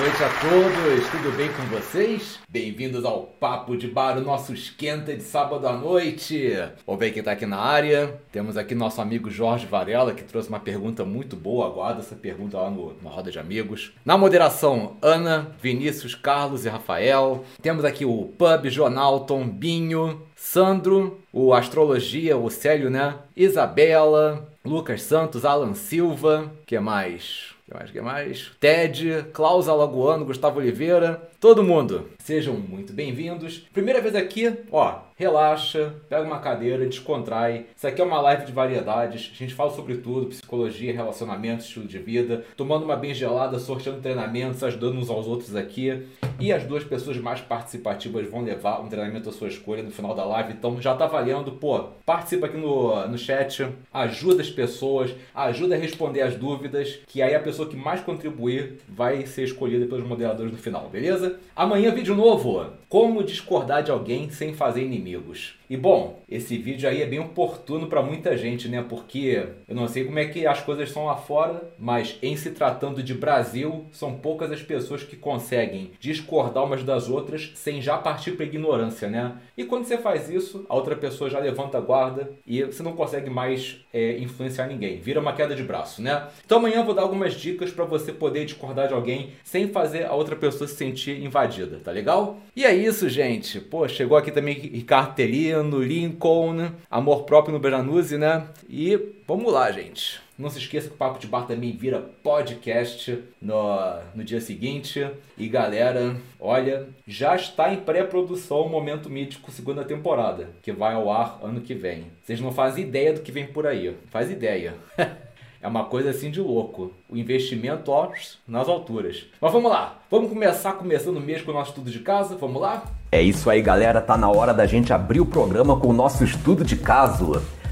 Noite a todos, tudo bem com vocês? Bem-vindos ao Papo de Bar, o nosso esquenta de sábado à noite. Vamos ver quem tá aqui na área. Temos aqui nosso amigo Jorge Varela, que trouxe uma pergunta muito boa. Aguarda essa pergunta lá no, na roda de amigos. Na moderação, Ana, Vinícius, Carlos e Rafael. Temos aqui o Pub, Jonalton, Binho, Sandro, o Astrologia, o Célio, né? Isabela, Lucas Santos, Alan Silva, que mais? Que mais? que mais? Ted, Klaus Alagoano, Gustavo Oliveira, todo mundo. Sejam muito bem-vindos. Primeira vez aqui, ó, relaxa, pega uma cadeira, descontrai. Isso aqui é uma live de variedades. A gente fala sobre tudo, psicologia, relacionamentos, estilo de vida, tomando uma bem gelada, sorteando treinamentos, ajudando uns aos outros aqui. E as duas pessoas mais participativas vão levar um treinamento à sua escolha no final da live. Então já tá valendo, pô, participa aqui no, no chat, ajuda as pessoas, ajuda a responder as dúvidas, que aí a pessoa que mais contribuir vai ser escolhida pelos moderadores no final, beleza? Amanhã vídeo novo, como discordar de alguém sem fazer inimigos. E bom, esse vídeo aí é bem oportuno para muita gente, né? Porque eu não sei como é que as coisas são lá fora, mas em se tratando de Brasil, são poucas as pessoas que conseguem discordar umas das outras sem já partir para ignorância, né? E quando você faz isso, a outra pessoa já levanta a guarda e você não consegue mais é, influenciar ninguém. Vira uma queda de braço, né? Então amanhã eu vou dar algumas dicas para você poder discordar de alguém sem fazer a outra pessoa se sentir invadida, tá legal? E é isso, gente. Pô, chegou aqui também Ricardo Telino, Lincoln, Amor Próprio no Beranuse, né? E vamos lá, gente. Não se esqueça que o Papo de Bar também vira podcast no, no dia seguinte. E galera, olha, já está em pré-produção o Momento Mítico segunda temporada, que vai ao ar ano que vem. Vocês não fazem ideia do que vem por aí. Faz ideia. É uma coisa assim de louco. O investimento, ó, nas alturas. Mas vamos lá. Vamos começar começando mesmo com o nosso estudo de casa. Vamos lá? É isso aí, galera. Tá na hora da gente abrir o programa com o nosso estudo de caso.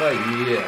Isso aí.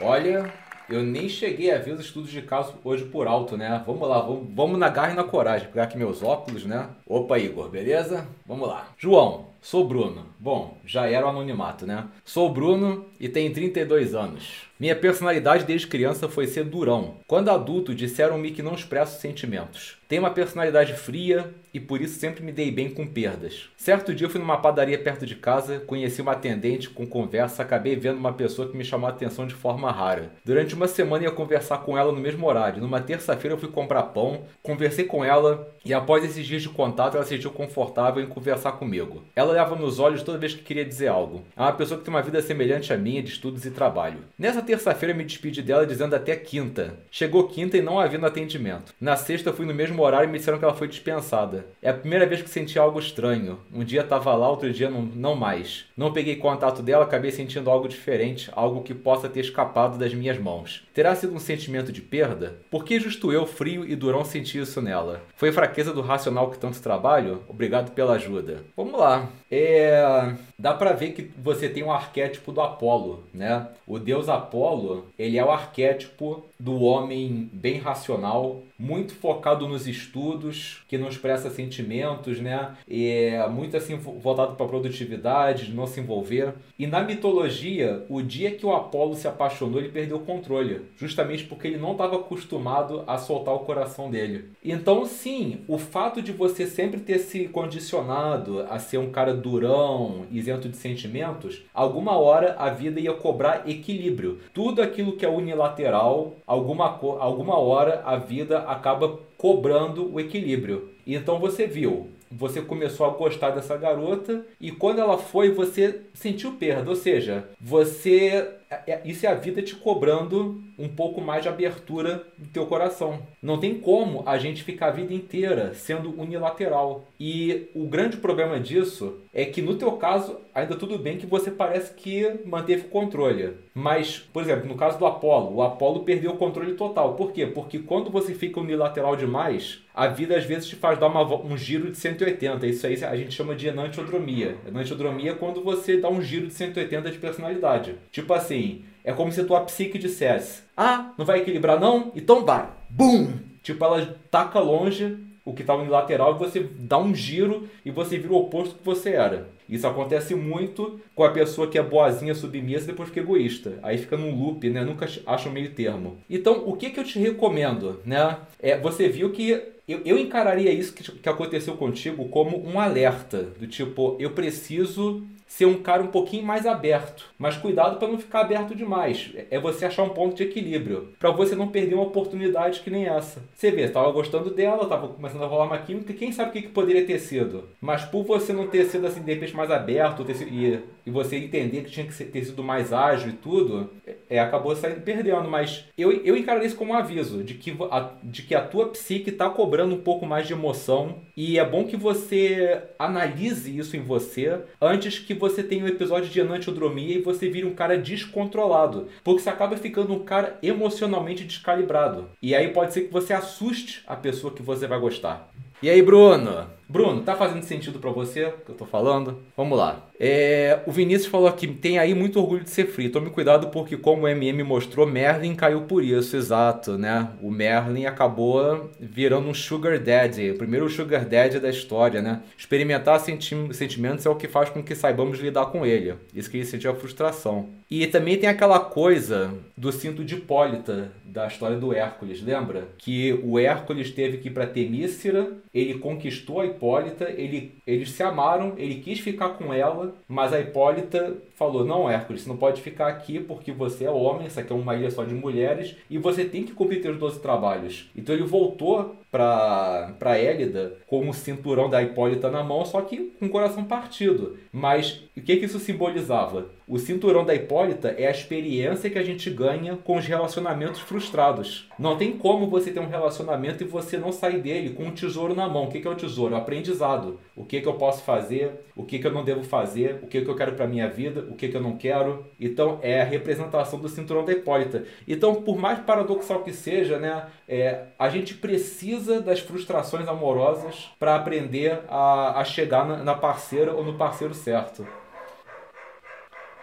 Olha, eu nem cheguei a ver os estudos de caso hoje por alto, né? Vamos lá, vamos, vamos na garra e na coragem. Pegar aqui meus óculos, né? Opa, Igor, beleza? Vamos lá. João, sou Bruno. Bom, já era o anonimato, né? Sou Bruno e tenho 32 anos. Minha personalidade desde criança foi ser durão. Quando adulto, disseram-me que não expresso sentimentos. Tenho uma personalidade fria e por isso sempre me dei bem com perdas. Certo dia fui numa padaria perto de casa, conheci uma atendente com conversa, acabei vendo uma pessoa que me chamou a atenção de forma rara. Durante uma semana ia conversar com ela no mesmo horário. Numa terça-feira eu fui comprar pão, conversei com ela e após esses dias de contato ela se sentiu confortável em conversar comigo. Ela olhava nos olhos toda vez que queria dizer algo. É uma pessoa que tem uma vida semelhante à minha de estudos e trabalho. Nessa terça-feira me despedi dela dizendo até quinta. Chegou quinta e não havendo atendimento. Na sexta fui no mesmo horário e me disseram que ela foi dispensada. É a primeira vez que senti algo estranho. Um dia tava lá, outro dia não, não mais. Não peguei contato dela, acabei sentindo algo diferente, algo que possa ter escapado das minhas mãos. Terá sido um sentimento de perda? Por que justo eu, frio e durão, senti isso nela? Foi fraqueza do racional que tanto trabalho? Obrigado pela ajuda. Vamos lá. É... Dá pra ver que você tem um arquétipo do Apolo, né? O deus Apolo, ele é o arquétipo do homem bem racional, muito focado nos estudos, que não expressa sentimentos, né? É muito assim voltado para produtividade, não se envolver. E na mitologia, o dia que o Apolo se apaixonou, ele perdeu o controle, justamente porque ele não estava acostumado a soltar o coração dele. Então, sim, o fato de você sempre ter se condicionado a ser um cara durão, isento de sentimentos, alguma hora a vida ia cobrar equilíbrio. Tudo aquilo que é unilateral, alguma, alguma hora a vida acaba cobrando o equilíbrio. Então você viu, você começou a gostar dessa garota e quando ela foi, você sentiu perda, ou seja, você é, é, isso é a vida te cobrando um pouco mais de abertura do teu coração. Não tem como a gente ficar a vida inteira sendo unilateral. E o grande problema disso é que no teu caso, ainda tudo bem que você parece que manteve o controle. Mas, por exemplo, no caso do Apolo, o Apolo perdeu o controle total. Por quê? Porque quando você fica unilateral demais, a vida às vezes te faz dar uma, um giro de 180. Isso aí a gente chama de enantiodromia. Enantiodromia é quando você dá um giro de 180 de personalidade. Tipo assim, é como se a tua psique dissesse: Ah, não vai equilibrar não? Então vai. Bum! Tipo, ela taca longe o que estava no lateral e você dá um giro e você vira o oposto que você era. Isso acontece muito com a pessoa que é boazinha, submissa e depois fica egoísta. Aí fica num loop, né? Nunca acha um meio termo. Então, o que, que eu te recomendo, né? É, você viu que eu, eu encararia isso que, que aconteceu contigo como um alerta. Do tipo, eu preciso ser um cara um pouquinho mais aberto. Mas cuidado para não ficar aberto demais. É você achar um ponto de equilíbrio. para você não perder uma oportunidade que nem essa. Você vê, estava gostando dela, estava começando a rolar uma química, quem sabe o que, que poderia ter sido. Mas por você não ter sido assim, de repente, mais aberto sido, e, e você entender que tinha que ter sido mais ágil e tudo, é, acabou saindo perdendo. Mas eu, eu encarei isso como um aviso de que a, de que a tua psique está cobrando um pouco mais de emoção. E é bom que você analise isso em você antes que você tenha um episódio de enantiodromia e você vire um cara descontrolado. Porque você acaba ficando um cara emocionalmente descalibrado. E aí pode ser que você assuste a pessoa que você vai gostar. E aí, Bruno? Bruno, tá fazendo sentido para você o que eu tô falando? Vamos lá. É, o Vinícius falou aqui, tem aí muito orgulho de ser free. Tome cuidado porque, como o MM mostrou, Merlin caiu por isso, exato, né? O Merlin acabou virando um sugar daddy, o primeiro sugar daddy da história, né? Experimentar senti sentimentos é o que faz com que saibamos lidar com ele. Isso que ele sentiu a frustração. E também tem aquela coisa do cinto de Hipólita, da história do Hércules, lembra? Que o Hércules teve que ir para Temícera, ele conquistou a Hipólita, ele, eles se amaram, ele quis ficar com ela, mas a Hipólita falou: Não, Hércules, você não pode ficar aqui porque você é homem, essa aqui é uma ilha só de mulheres e você tem que cumprir seus 12 trabalhos. Então ele voltou para para Élida com o cinturão da Hipólita na mão, só que com o coração partido. Mas o que, que isso simbolizava? O cinturão da Hipólita é a experiência que a gente ganha com os relacionamentos frustrados. Não tem como você ter um relacionamento e você não sair dele com um tesouro na mão. O que, que é o tesouro? O aprendizado. O que, que eu posso fazer, o que, que eu não devo fazer, o que, que eu quero para minha vida, o que, que eu não quero. Então é a representação do cinturão da Hipólita. Então, por mais paradoxal que seja, né, é, a gente precisa das frustrações amorosas para aprender a, a chegar na, na parceira ou no parceiro certo.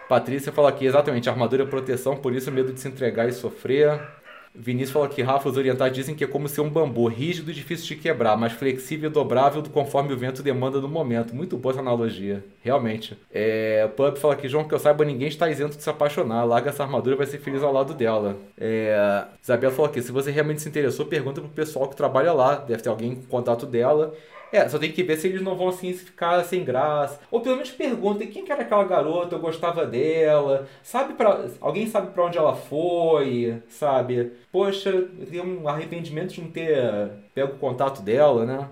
Patrícia fala aqui, exatamente, armadura e proteção, por isso medo de se entregar e sofrer. Vinícius fala que Rafa, os orientais dizem que é como ser um bambu, rígido e difícil de quebrar, mas flexível e dobrável conforme o vento demanda no momento. Muito boa essa analogia, realmente. É, Pub fala que, João, que eu saiba, ninguém está isento de se apaixonar. Larga essa armadura e vai ser feliz ao lado dela. É, Isabela falou aqui, se você realmente se interessou, pergunta pro pessoal que trabalha lá. Deve ter alguém com contato dela. É, só tem que ver se eles não vão assim ficar sem graça. Ou pelo menos perguntem quem que era aquela garota, eu gostava dela. Sabe para Alguém sabe para onde ela foi, sabe? Poxa, eu tenho um arrependimento de não ter pego o contato dela, né?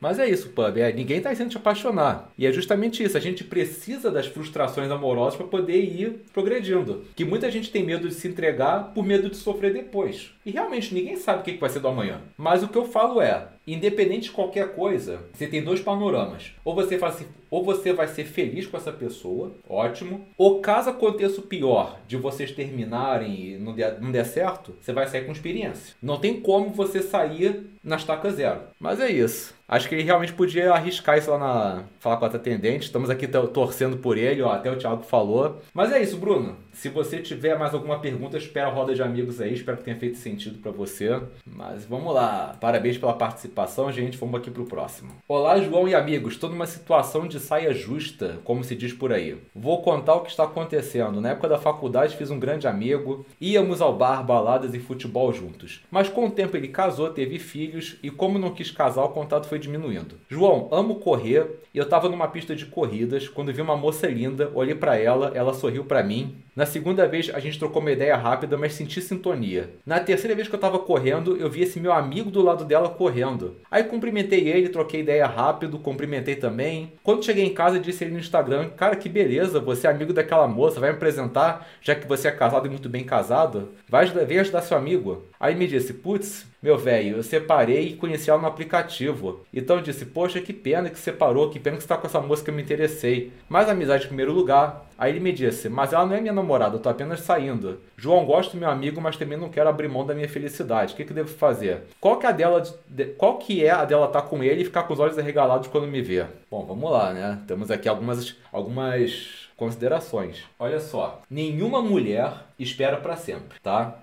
Mas é isso, pub. É, ninguém está sendo te apaixonar. E é justamente isso. A gente precisa das frustrações amorosas para poder ir progredindo. Que muita gente tem medo de se entregar por medo de sofrer depois. E realmente ninguém sabe o que vai ser do amanhã. Mas o que eu falo é: independente de qualquer coisa, você tem dois panoramas. Ou você assim, ou você vai ser feliz com essa pessoa, ótimo. Ou caso aconteça o pior de vocês terminarem e não der, não der certo, você vai sair com experiência. Não tem como você sair na estaca zero. Mas é isso. Acho que ele realmente podia arriscar isso lá na. falar com a atendente. Estamos aqui torcendo por ele, ó, até o Thiago falou. Mas é isso, Bruno. Se você tiver mais alguma pergunta, espera a roda de amigos aí, espero que tenha feito sentido sentido para você. Mas vamos lá. Parabéns pela participação, gente. Vamos aqui pro próximo. Olá, João e amigos. Estou numa situação de saia justa, como se diz por aí. Vou contar o que está acontecendo. Na época da faculdade fiz um grande amigo, íamos ao bar, baladas e futebol juntos. Mas com o tempo ele casou, teve filhos e como não quis casar, o contato foi diminuindo. João, amo correr e eu estava numa pista de corridas quando vi uma moça linda, olhei para ela, ela sorriu para mim. Na segunda vez a gente trocou uma ideia rápida, mas senti sintonia. Na terceira vez que eu tava correndo, eu vi esse meu amigo do lado dela correndo. Aí cumprimentei ele, troquei ideia rápido, cumprimentei também. Quando cheguei em casa, disse ele no Instagram: Cara, que beleza, você é amigo daquela moça, vai me apresentar, já que você é casado e muito bem casado? Vai ajudar, vem ajudar seu amigo. Aí me disse: Putz, meu velho, eu separei e conheci ela no aplicativo. Então eu disse: Poxa, que pena que separou, que pena que você tá com essa moça que eu me interessei. Mas amizade em primeiro lugar. Aí ele me disse: Mas ela não é minha namorada, eu tô apenas saindo. João, gosto do meu amigo, mas também não quero abrir mão da minha felicidade. O que, que eu devo fazer? Qual que é a dela, de, qual que é a dela tá com ele e ficar com os olhos arregalados quando me vê? Bom, vamos lá, né? Temos aqui algumas, algumas considerações. Olha só, nenhuma mulher espera para sempre, tá?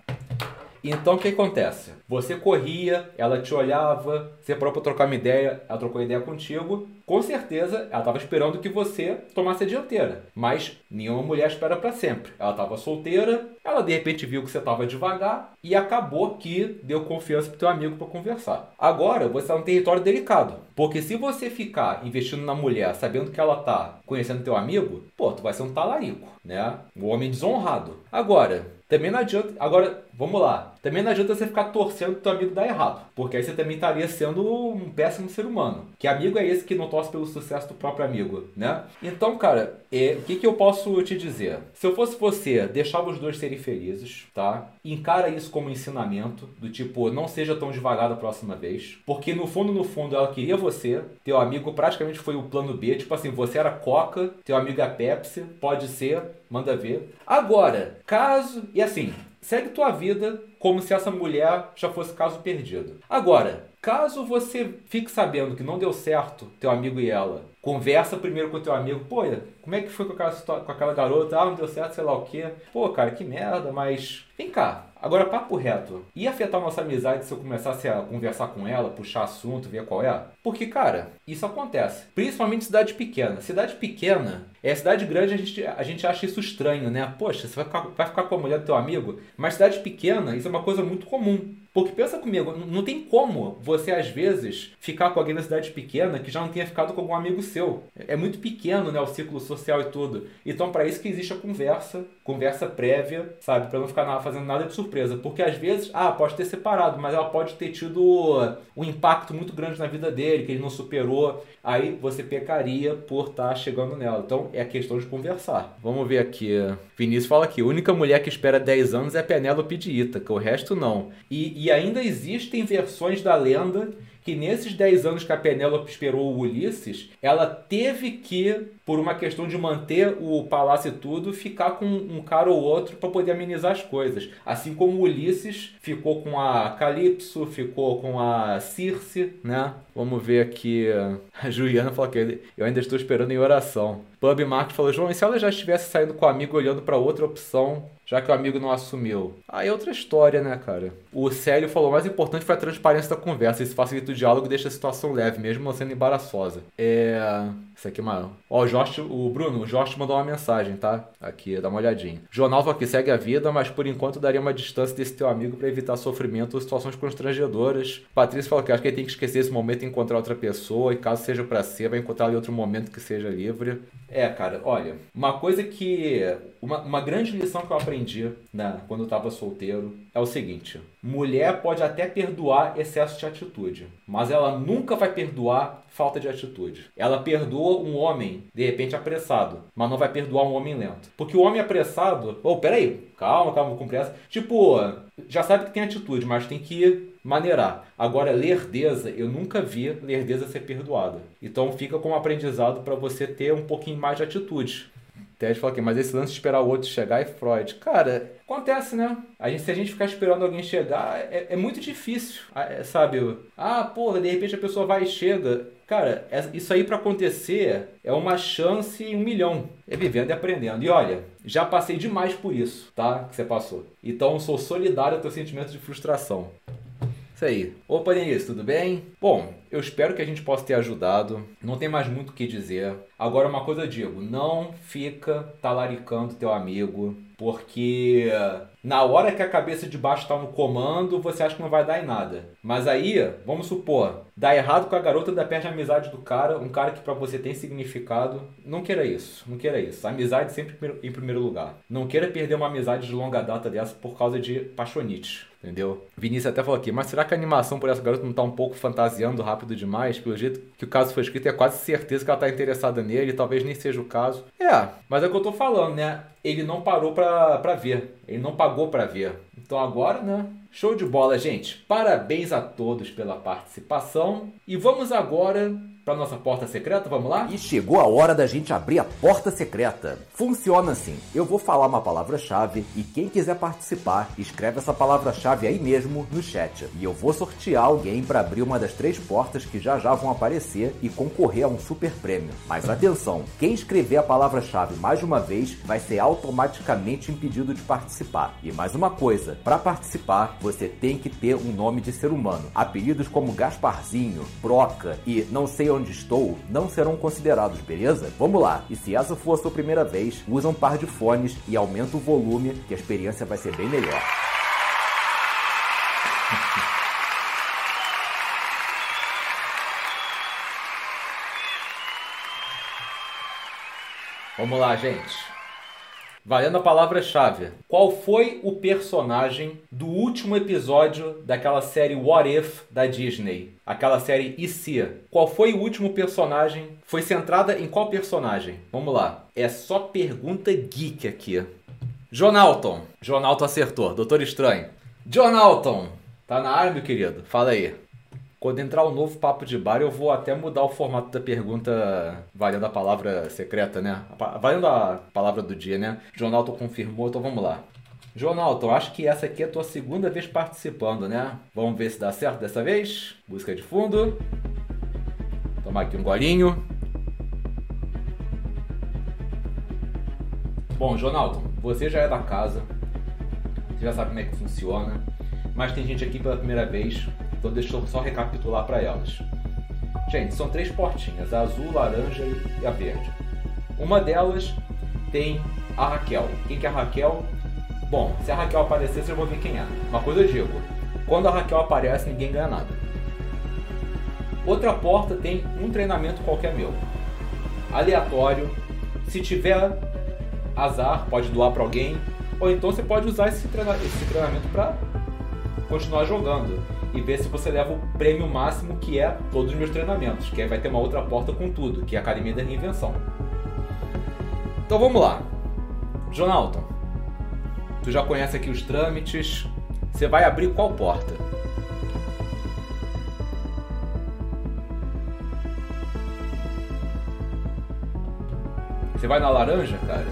Então o que acontece? Você corria, ela te olhava, você parou pra trocar uma ideia, ela trocou ideia contigo. Com certeza ela estava esperando que você tomasse a dianteira. Mas nenhuma mulher espera para sempre. Ela estava solteira, ela de repente viu que você estava devagar e acabou que deu confiança pro teu amigo para conversar. Agora você está num território delicado. Porque se você ficar investindo na mulher sabendo que ela tá conhecendo teu amigo, pô, tu vai ser um talarico, né? Um homem desonrado. Agora, também não adianta. Agora, vamos lá. Também não adianta você ficar torcendo pro amigo dar errado. Porque aí você também estaria sendo um péssimo ser humano. Que amigo é esse que não torce pelo sucesso do próprio amigo, né? Então, cara, é, o que, que eu posso te dizer? Se eu fosse você, deixava os dois serem felizes, tá? Encara isso como ensinamento, do tipo, não seja tão devagar da próxima vez. Porque no fundo, no fundo, ela queria você. Teu amigo praticamente foi o plano B. Tipo assim, você era Coca, teu amigo é Pepsi, pode ser, manda ver. Agora, caso. E assim, segue tua vida como se essa mulher já fosse caso perdido. Agora, caso você fique sabendo que não deu certo teu amigo e ela, conversa primeiro com teu amigo, pô, como é que foi com aquela, com aquela garota? Ah, não deu certo, sei lá o quê. Pô, cara, que merda, mas vem cá. Agora, papo reto. Ia afetar nossa amizade se eu começasse a conversar com ela, puxar assunto, ver qual é? Porque, cara, isso acontece. Principalmente cidade pequena. Cidade pequena, é cidade grande, a gente, a gente acha isso estranho, né? Poxa, você vai ficar, vai ficar com a mulher do teu amigo? Mas cidade pequena, isso é uma coisa muito comum. Porque pensa comigo, não tem como você, às vezes, ficar com alguém na cidade pequena que já não tenha ficado com algum amigo seu. É muito pequeno, né? O ciclo social e tudo. Então, para isso que existe a conversa, conversa prévia, sabe? Para não ficar fazendo nada de surpresa. Porque às vezes, ah, pode ter separado, mas ela pode ter tido um impacto muito grande na vida dele, que ele não superou. Aí você pecaria por estar tá chegando nela. Então, é questão de conversar. Vamos ver aqui. Vinícius fala aqui: a única mulher que espera 10 anos é a Penélope de Ítaca, o resto não. E, e ainda existem versões da lenda que nesses 10 anos que a Penélope esperou o Ulisses, ela teve que, por uma questão de manter o palácio e tudo, ficar com um cara ou outro para poder amenizar as coisas. Assim como Ulisses ficou com a Calypso, ficou com a Circe, né? Vamos ver aqui. A Juliana falou que eu ainda estou esperando em oração. Pub Marcos falou: João, e se ela já estivesse saindo com o amigo olhando para outra opção, já que o amigo não assumiu. Aí é outra história, né, cara? O Célio falou: o mais importante foi a transparência da conversa. Isso facilita o diálogo e deixa a situação leve, mesmo sendo embaraçosa. É. Isso aqui é maior. Ó, o Josh, o Bruno, o Josh mandou uma mensagem, tá? Aqui, dá uma olhadinha. Jornal aqui, segue a vida, mas por enquanto daria uma distância desse teu amigo para evitar sofrimento ou situações constrangedoras. Patrícia falou que acho que ele tem que esquecer esse momento e encontrar outra pessoa, e caso seja para ser, vai encontrar ali outro momento que seja livre. É, cara, olha, uma coisa que. Uma, uma grande lição que eu aprendi né, quando eu tava solteiro é o seguinte: mulher pode até perdoar excesso de atitude, mas ela nunca vai perdoar falta de atitude. Ela perdoa um homem, de repente, apressado, mas não vai perdoar um homem lento. Porque o homem apressado. Ô, oh, peraí, calma, calma, com pressa. Tipo, já sabe que tem atitude, mas tem que maneirar. Agora, lerdeza, eu nunca vi lerdeza ser perdoada. Então fica como aprendizado para você ter um pouquinho mais de atitude. Ted fala aqui, mas esse lance de esperar o outro chegar é Freud. Cara, acontece, né? A gente, se a gente ficar esperando alguém chegar, é, é muito difícil, é, sabe? Ah, porra, de repente a pessoa vai e chega. Cara, é, isso aí para acontecer é uma chance em um milhão. É vivendo e aprendendo. E olha, já passei demais por isso, tá? Que você passou. Então sou solidário ao teu sentimento de frustração. Isso aí. Opa, Denise, tudo bem? Bom, eu espero que a gente possa ter ajudado. Não tem mais muito o que dizer. Agora, uma coisa eu digo: não fica talaricando teu amigo, porque na hora que a cabeça de baixo está no comando, você acha que não vai dar em nada. Mas aí, vamos supor, dá errado com a garota da perde a amizade do cara, um cara que para você tem significado. Não queira isso, não queira isso. Amizade sempre em primeiro lugar. Não queira perder uma amizade de longa data dessa por causa de paixonite. Entendeu? Vinícius até falou aqui, mas será que a animação por essa garota não tá um pouco fantasiando rápido demais? Pelo jeito que o caso foi escrito, é quase certeza que ela tá interessada nele, talvez nem seja o caso. É, mas é o que eu tô falando, né? Ele não parou pra, pra ver. Ele não pagou pra ver. Então agora, né? Show de bola, gente. Parabéns a todos pela participação. E vamos agora para nossa porta secreta, vamos lá? E chegou a hora da gente abrir a porta secreta. Funciona assim: eu vou falar uma palavra-chave e quem quiser participar, escreve essa palavra-chave aí mesmo no chat. E eu vou sortear alguém para abrir uma das três portas que já já vão aparecer e concorrer a um super prêmio. Mas atenção: quem escrever a palavra-chave mais uma vez vai ser automaticamente impedido de participar. E mais uma coisa: para participar, você tem que ter um nome de ser humano. Apelidos como Gasparzinho, Broca e não sei onde estou não serão considerados, beleza? Vamos lá. E se essa for a sua primeira vez, usa um par de fones e aumenta o volume, que a experiência vai ser bem melhor. Vamos lá, gente. Valendo a palavra-chave. Qual foi o personagem do último episódio daquela série What If da Disney? Aquela série E? Qual foi o último personagem? Foi centrada em qual personagem? Vamos lá. É só pergunta geek aqui. Jonalton. Jonalton acertou. Doutor Estranho. Jonalton. Tá na área, meu querido? Fala aí. Quando entrar o um novo papo de bar, eu vou até mudar o formato da pergunta valendo a palavra secreta, né? Valendo a palavra do dia, né? Jonalton confirmou, então vamos lá. Jonalton, acho que essa aqui é a tua segunda vez participando, né? Vamos ver se dá certo dessa vez. Música de fundo. Tomar aqui um golinho. Bom, Jonalton, você já é da casa. Você já sabe como é que funciona. Mas tem gente aqui pela primeira vez. Então deixa eu só recapitular para elas. Gente, são três portinhas, a azul, laranja e a verde. Uma delas tem a Raquel. Quem que é a Raquel? Bom, se a Raquel aparecer, vocês vão ver quem é. Uma coisa eu digo, quando a Raquel aparece, ninguém ganha nada. Outra porta tem um treinamento qualquer meu. Aleatório. Se tiver azar, pode doar para alguém. Ou então você pode usar esse, treinamento para continuar jogando e ver se você leva o prêmio máximo que é todos os meus treinamentos, que vai ter uma outra porta com tudo, que é a Academia da Reinvenção. Então vamos lá. Jonalton, tu já conhece aqui os trâmites. Você vai abrir qual porta? Você vai na laranja, cara?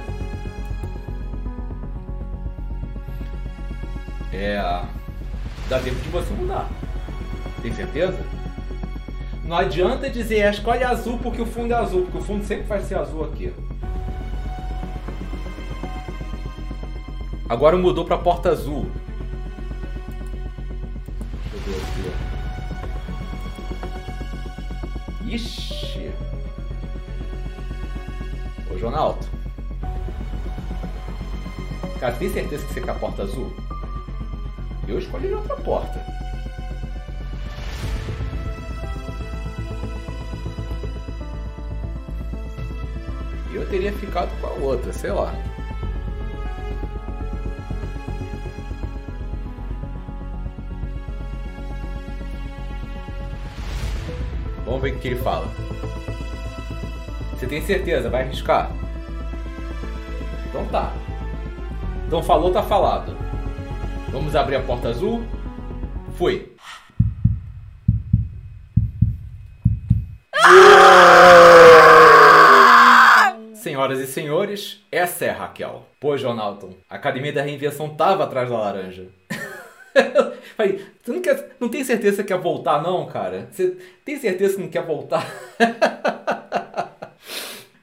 É dá tempo de você mudar. Tem certeza? Não adianta dizer escolhe azul porque o fundo é azul, porque o fundo sempre vai ser azul aqui. Agora mudou para porta azul. Deixa eu ver aqui. Ixi. Ô, Jonalto. Cara, tem certeza que você quer a porta azul? Eu escolhi outra porta. Eu teria ficado com a outra, sei lá. Vamos ver o que ele fala. Você tem certeza? Vai arriscar? Então tá. Então falou, tá falado. Vamos abrir a porta azul. Fui. Senhoras e senhores, essa é a Raquel. Pô, Jonathan, a Academia da Reinvenção tava atrás da laranja. Falei, tu não, quer, não tem certeza que quer voltar, não, cara? Você tem certeza que não quer voltar?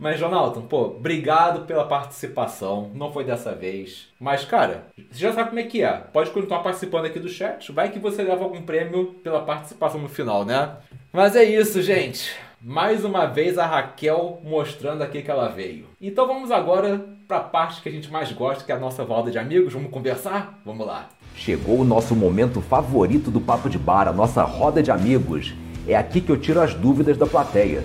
Mas, Jonathan, pô, obrigado pela participação. Não foi dessa vez. Mas, cara, você já sabe como é que é. Pode continuar participando aqui do chat. Vai que você leva algum prêmio pela participação no final, né? Mas é isso, gente. Mais uma vez a Raquel mostrando aqui que ela veio. Então vamos agora para a parte que a gente mais gosta, que é a nossa roda de amigos. Vamos conversar? Vamos lá. Chegou o nosso momento favorito do Papo de Bar, a nossa roda de amigos. É aqui que eu tiro as dúvidas da plateia.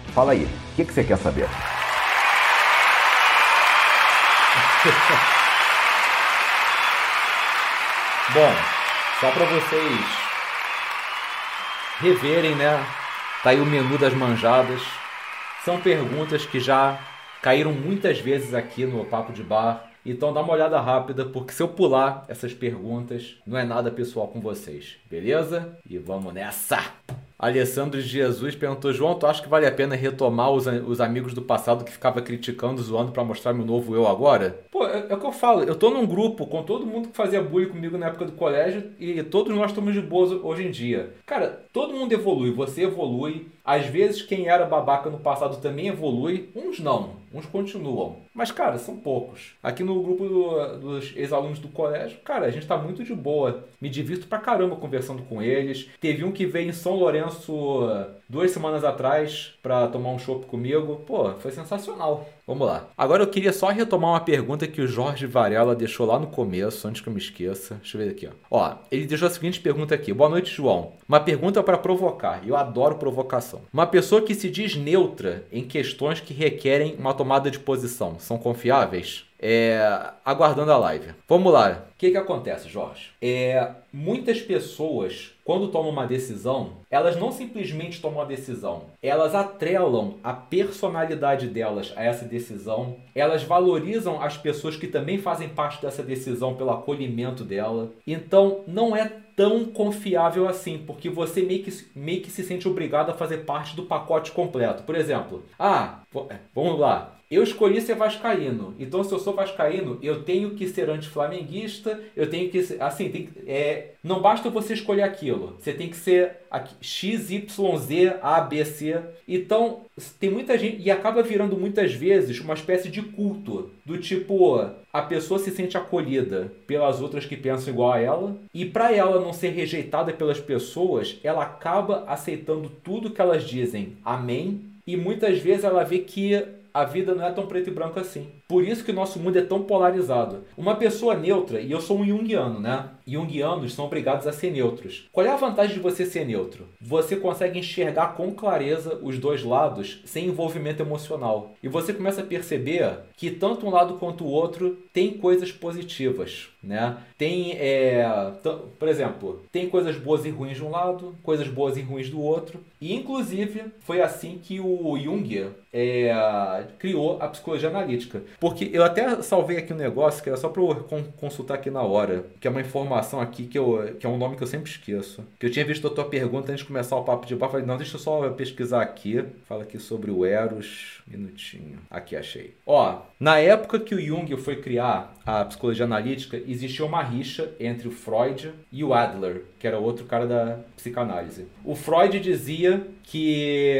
Fala aí, o que, que você quer saber? Bom, só para vocês reverem, né? Tá aí o menu das manjadas. São perguntas que já caíram muitas vezes aqui no Papo de Bar. Então dá uma olhada rápida, porque se eu pular essas perguntas, não é nada pessoal com vocês, beleza? E vamos nessa! Alessandro Jesus perguntou: João, tu acha que vale a pena retomar os, os amigos do passado que ficava criticando, zoando para mostrar meu novo eu agora? Pô, é, é, o que eu falo. Eu tô num grupo com todo mundo que fazia bullying comigo na época do colégio e todos nós estamos de boas hoje em dia. Cara, todo mundo evolui, você evolui. Às vezes quem era babaca no passado também evolui, uns não, uns continuam. Mas, cara, são poucos. Aqui no grupo do, dos ex-alunos do colégio, cara, a gente tá muito de boa. Me divirto pra caramba conversando com eles. Teve um que veio em São Lourenço duas semanas atrás para tomar um chopp comigo. Pô, foi sensacional. Vamos lá. Agora eu queria só retomar uma pergunta que o Jorge Varela deixou lá no começo, antes que eu me esqueça. Deixa eu ver aqui, ó. Ó, ele deixou a seguinte pergunta aqui. Boa noite, João. Uma pergunta para provocar. Eu adoro provocação. Uma pessoa que se diz neutra em questões que requerem uma tomada de posição, são confiáveis? É, aguardando a live. Vamos lá. O que, que acontece, Jorge? É, muitas pessoas, quando tomam uma decisão, elas não simplesmente tomam a decisão, elas atrelam a personalidade delas a essa decisão, elas valorizam as pessoas que também fazem parte dessa decisão pelo acolhimento dela. Então, não é tão confiável assim, porque você meio que, meio que se sente obrigado a fazer parte do pacote completo. Por exemplo, ah, é, vamos lá, eu escolhi ser vascaíno. Então, se eu sou vascaíno, eu tenho que ser anti-flamenguista, eu tenho que ser. Assim, tem, é, não basta você escolher aquilo. Você tem que ser aqui, X, Y, Z, A, B, C. Então, tem muita gente. E acaba virando muitas vezes uma espécie de culto. Do tipo, a pessoa se sente acolhida pelas outras que pensam igual a ela. E para ela não ser rejeitada pelas pessoas, ela acaba aceitando tudo que elas dizem. Amém. E muitas vezes ela vê que a vida não é tão preto e branco assim. Por isso que o nosso mundo é tão polarizado. Uma pessoa neutra, e eu sou um junguiano, né? Jungianos são obrigados a ser neutros. Qual é a vantagem de você ser neutro? Você consegue enxergar com clareza os dois lados sem envolvimento emocional. E você começa a perceber que tanto um lado quanto o outro tem coisas positivas, né? Tem, é, por exemplo, tem coisas boas e ruins de um lado, coisas boas e ruins do outro. E inclusive foi assim que o Jung é, criou a psicologia analítica. Porque eu até salvei aqui um negócio que era só para eu consultar aqui na hora, que é uma informação aqui que, eu, que é um nome que eu sempre esqueço. Que eu tinha visto a tua pergunta antes de começar o papo de bar, falei, não, deixa eu só pesquisar aqui. Fala aqui sobre o Eros, minutinho. Aqui achei. Ó, na época que o Jung foi criar a psicologia analítica, existia uma rixa entre o Freud e o Adler, que era outro cara da psicanálise. O Freud dizia que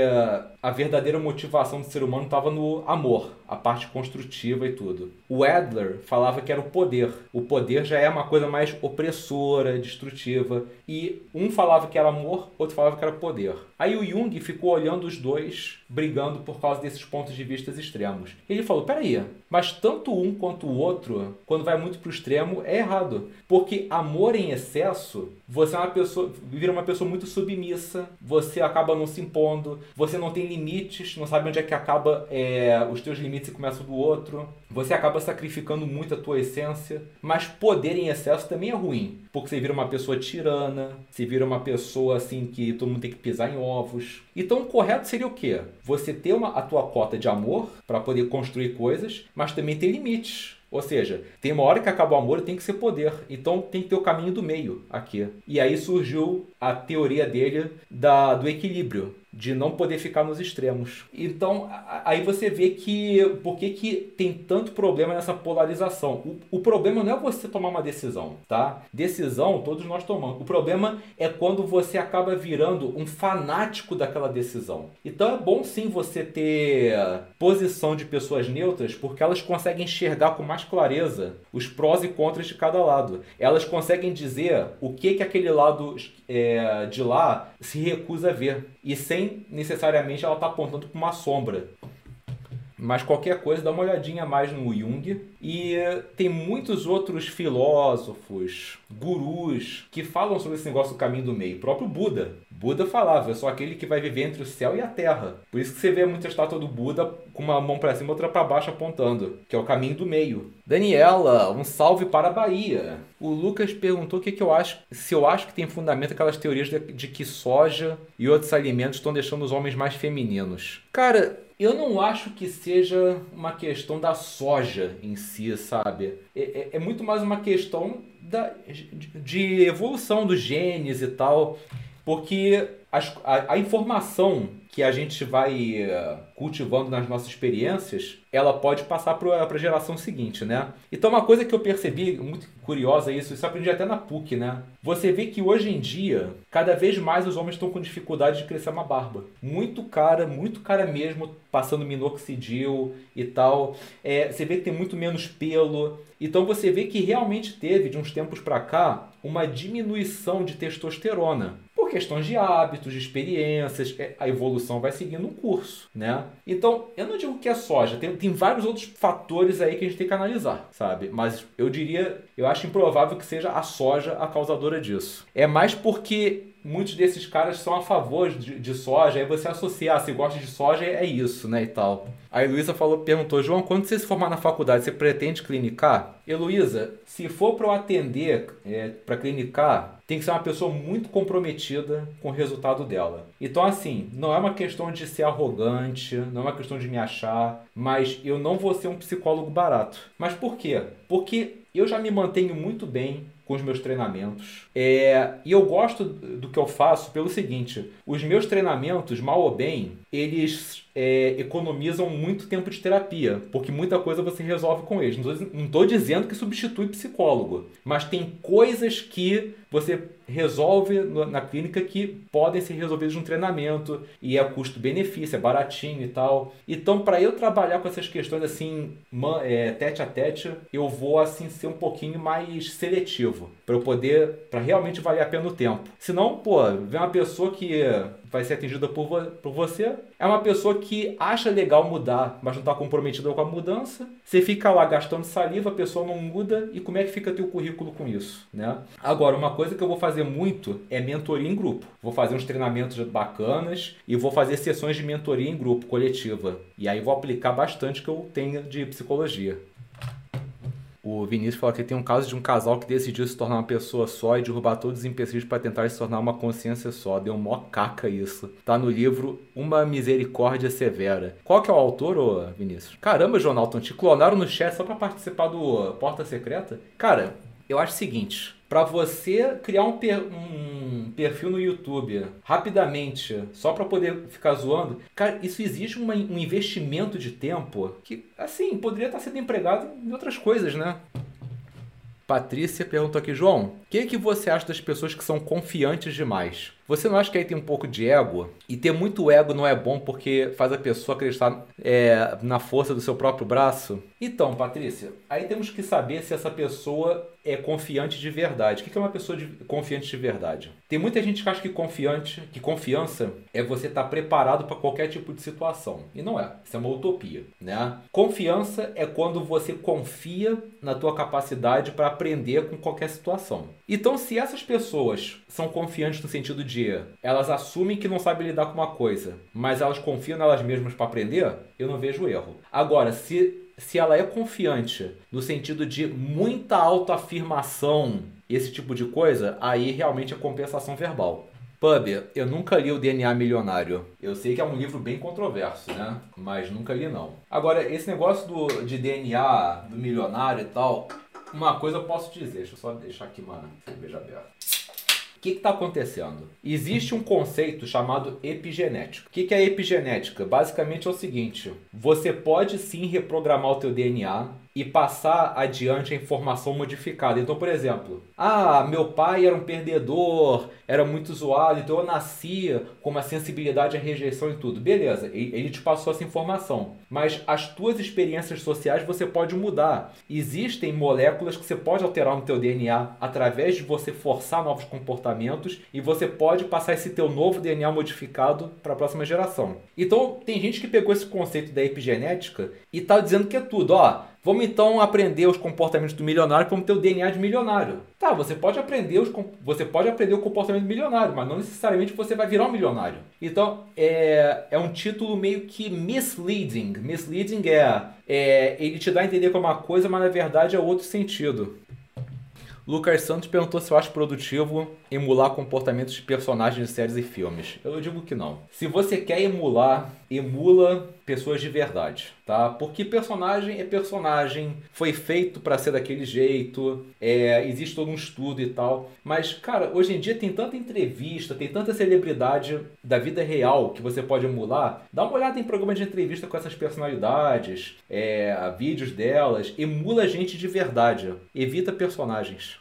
a verdadeira motivação do ser humano estava no amor, a parte construtiva e tudo. O Adler falava que era o poder. O poder já é uma coisa mais opressora, destrutiva. E um falava que era amor, outro falava que era poder. Aí o Jung ficou olhando os dois brigando por causa desses pontos de vista extremos. Ele falou: peraí, mas tanto um quanto o outro, quando vai muito para o extremo, é errado. Porque amor em excesso, você é uma pessoa, vira uma pessoa muito submissa, você acaba não se impondo, você não tem limites, não sabe onde é que acaba é, os teus limites e começam do outro, você acaba sacrificando muito a tua essência. Mas poder em excesso também é ruim, porque você vira uma pessoa tirana, você vira uma pessoa assim que todo mundo tem que pisar em ovos. Então o correto seria o quê? Você ter uma, a tua cota de amor para poder construir coisas, mas também ter limites. Ou seja, tem uma hora que acaba o amor e tem que ser poder. Então tem que ter o caminho do meio aqui. E aí surgiu a teoria dele da, do equilíbrio de não poder ficar nos extremos. Então, aí você vê que por que, que tem tanto problema nessa polarização. O, o problema não é você tomar uma decisão, tá? Decisão todos nós tomamos. O problema é quando você acaba virando um fanático daquela decisão. Então é bom sim você ter posição de pessoas neutras, porque elas conseguem enxergar com mais clareza os prós e contras de cada lado. Elas conseguem dizer o que que aquele lado é, de lá se recusa a ver e sem necessariamente ela estar tá apontando para uma sombra. Mas qualquer coisa, dá uma olhadinha mais no Jung. E tem muitos outros filósofos, gurus, que falam sobre esse negócio do caminho do meio. O próprio Buda. Buda falava, eu sou aquele que vai viver entre o céu e a terra. Por isso que você vê muita estátua do Buda com uma mão para cima e outra para baixo apontando, que é o caminho do meio. Daniela, um salve para a Bahia. O Lucas perguntou o que, que eu acho, se eu acho que tem fundamento aquelas teorias de, de que soja e outros alimentos estão deixando os homens mais femininos. Cara, eu não acho que seja uma questão da soja em si, sabe? É, é, é muito mais uma questão da, de, de evolução dos genes e tal. Porque a, a, informação que a gente vai uh, cultivando nas nossas experiências, ela pode passar para a geração seguinte, né? Então uma coisa que eu percebi, muito curiosa isso, isso eu aprendi até na PUC, né? Você vê que hoje em dia, cada vez mais os homens estão com dificuldade de crescer uma barba. Muito cara, muito cara mesmo, passando minoxidil e tal. É, você vê que tem muito menos pelo. Então você vê que realmente teve, de uns tempos para cá, uma diminuição de testosterona questões de hábitos, de experiências, é, a evolução vai seguindo um curso, né? Então, eu não digo que é soja, tem, tem vários outros fatores aí que a gente tem que analisar, sabe? Mas eu diria, eu acho improvável que seja a soja a causadora disso. É mais porque muitos desses caras são a favor de, de soja, aí você associar, ah, se gosta de soja, é isso, né, e tal. Aí Luísa falou, perguntou, João, quando você se formar na faculdade, você pretende clinicar? Heloísa, se for para eu atender, é, para clinicar, tem que ser uma pessoa muito comprometida com o resultado dela. Então, assim, não é uma questão de ser arrogante, não é uma questão de me achar, mas eu não vou ser um psicólogo barato. Mas por quê? Porque eu já me mantenho muito bem com os meus treinamentos. É, e eu gosto do que eu faço pelo seguinte: os meus treinamentos, mal ou bem, eles é, economizam muito tempo de terapia, porque muita coisa você resolve com eles. Não estou dizendo que substitui psicólogo, mas tem coisas que você resolve na clínica que podem ser resolvidas no treinamento e é custo-benefício, é baratinho e tal. Então, para eu trabalhar com essas questões assim, é, tete a tete, eu vou assim ser um pouquinho mais seletivo para eu poder, para realmente valer a pena o tempo. Senão, pô, vem uma pessoa que vai ser atingida por, vo por você. É uma pessoa que acha legal mudar, mas não está comprometida com a mudança. Você fica lá gastando saliva, a pessoa não muda. E como é que fica teu currículo com isso? Né? Agora, uma coisa que eu vou fazer muito é mentoria em grupo. Vou fazer uns treinamentos bacanas e vou fazer sessões de mentoria em grupo, coletiva. E aí vou aplicar bastante que eu tenho de psicologia. O Vinícius falou que tem um caso de um casal que decidiu se tornar uma pessoa só e derrubar todos os empecilhos para tentar se tornar uma consciência só. Deu mó caca isso. Tá no livro Uma Misericórdia Severa. Qual que é o autor, ô Vinícius? Caramba, Jonathan, te clonaram no chat só para participar do Porta Secreta? Cara, eu acho o seguinte para você criar um, per, um, perfil no YouTube rapidamente, só para poder ficar zoando, cara, isso exige uma, um investimento de tempo que, assim, poderia estar sendo empregado em outras coisas, né? Patrícia perguntou aqui, João, o que, que você acha das pessoas que são confiantes demais? Você não acha que aí tem um pouco de ego? E ter muito ego não é bom porque faz a pessoa acreditar é, na força do seu próprio braço? Então, Patrícia, aí temos que saber se essa pessoa é confiante de verdade. O que é uma pessoa de, confiante de verdade? Tem muita gente que acha que confiante, que confiança é você estar tá preparado para qualquer tipo de situação. E não é. Isso é uma utopia, né? Confiança é quando você confia na tua capacidade para aprender com qualquer situação. Então, se essas pessoas são confiantes no sentido de elas assumem que não sabem lidar com uma coisa, mas elas confiam nelas mesmas para aprender, eu não vejo erro. Agora, se se ela é confiante no sentido de muita autoafirmação, esse tipo de coisa, aí realmente é compensação verbal. Pub, eu nunca li o DNA Milionário. Eu sei que é um livro bem controverso, né? Mas nunca li não. Agora, esse negócio do, de DNA do milionário e tal, uma coisa eu posso dizer, deixa eu só deixar aqui uma cerveja aberta. Que está acontecendo? Existe um conceito chamado epigenética. O que, que é epigenética? Basicamente é o seguinte: você pode sim reprogramar o teu DNA e passar adiante a informação modificada. Então, por exemplo, ah, meu pai era um perdedor, era muito zoado, então eu nascia com uma sensibilidade à rejeição e tudo. Beleza, ele te passou essa informação. Mas as tuas experiências sociais você pode mudar. Existem moléculas que você pode alterar no teu DNA através de você forçar novos comportamentos e você pode passar esse teu novo DNA modificado para a próxima geração. Então, tem gente que pegou esse conceito da epigenética e está dizendo que é tudo, ó, Vamos então aprender os comportamentos do milionário como ter o DNA de milionário. Tá, você pode aprender os, você pode aprender o comportamento do milionário, mas não necessariamente você vai virar um milionário. Então é, é um título meio que misleading. Misleading é, é ele te dá a entender como uma coisa, mas na verdade é outro sentido. Lucas Santos perguntou se eu acho produtivo emular comportamentos de personagens de séries e filmes. Eu digo que não. Se você quer emular, emula pessoas de verdade, tá? Porque personagem é personagem, foi feito para ser daquele jeito, é, existe todo um estudo e tal. Mas, cara, hoje em dia tem tanta entrevista, tem tanta celebridade da vida real que você pode emular. Dá uma olhada em programa de entrevista com essas personalidades, é, vídeos delas, emula gente de verdade, evita personagens.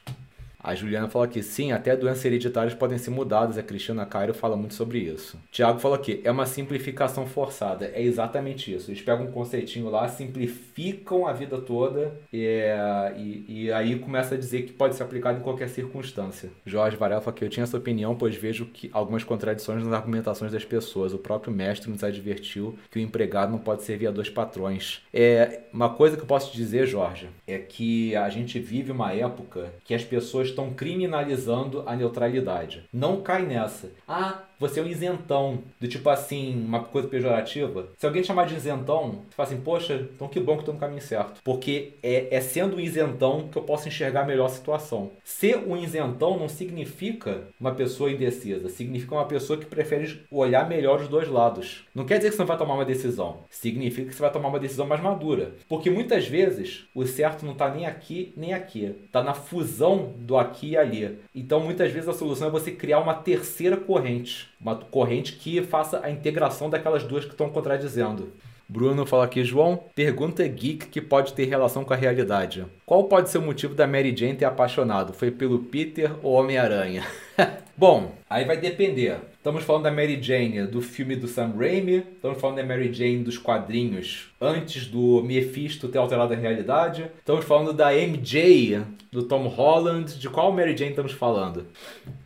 A Juliana falou aqui, sim, até doenças hereditárias podem ser mudadas. A Cristina Cairo fala muito sobre isso. Tiago falou aqui, é uma simplificação forçada. É exatamente isso. Eles pegam um conceitinho lá, simplificam a vida toda e, e, aí começa a dizer que pode ser aplicado em qualquer circunstância. Jorge Varela falou que eu tinha essa opinião, pois vejo que algumas contradições nas argumentações das pessoas. O próprio mestre nos advertiu que o empregado não pode servir a dois patrões. É, uma coisa que eu posso dizer, Jorge, é que a gente vive uma época que as pessoas estão criminalizando a neutralidade. Não cai nessa. Ah, você é um isentão, do tipo assim, uma coisa pejorativa. Se alguém te chamar de isentão, você fala assim, poxa, então que bom que eu tô no caminho certo. Porque é, é sendo um isentão que eu posso enxergar melhor a situação. Ser um isentão não significa uma pessoa indecisa, significa uma pessoa que prefere olhar melhor os dois lados. Não quer dizer que você não vai tomar uma decisão, significa que você vai tomar uma decisão mais madura. Porque muitas vezes o certo não está nem aqui nem aqui, está na fusão do aqui e ali. Então muitas vezes a solução é você criar uma terceira corrente uma corrente que faça a integração daquelas duas que estão contradizendo. Bruno fala aqui, João, pergunta geek que pode ter relação com a realidade. Qual pode ser o motivo da Mary Jane ter apaixonado? Foi pelo Peter ou Homem-Aranha? Bom, aí vai depender. Estamos falando da Mary Jane do filme do Sam Raimi, estamos falando da Mary Jane dos quadrinhos antes do Mephisto ter alterado a realidade, estamos falando da MJ do Tom Holland, de qual Mary Jane estamos falando?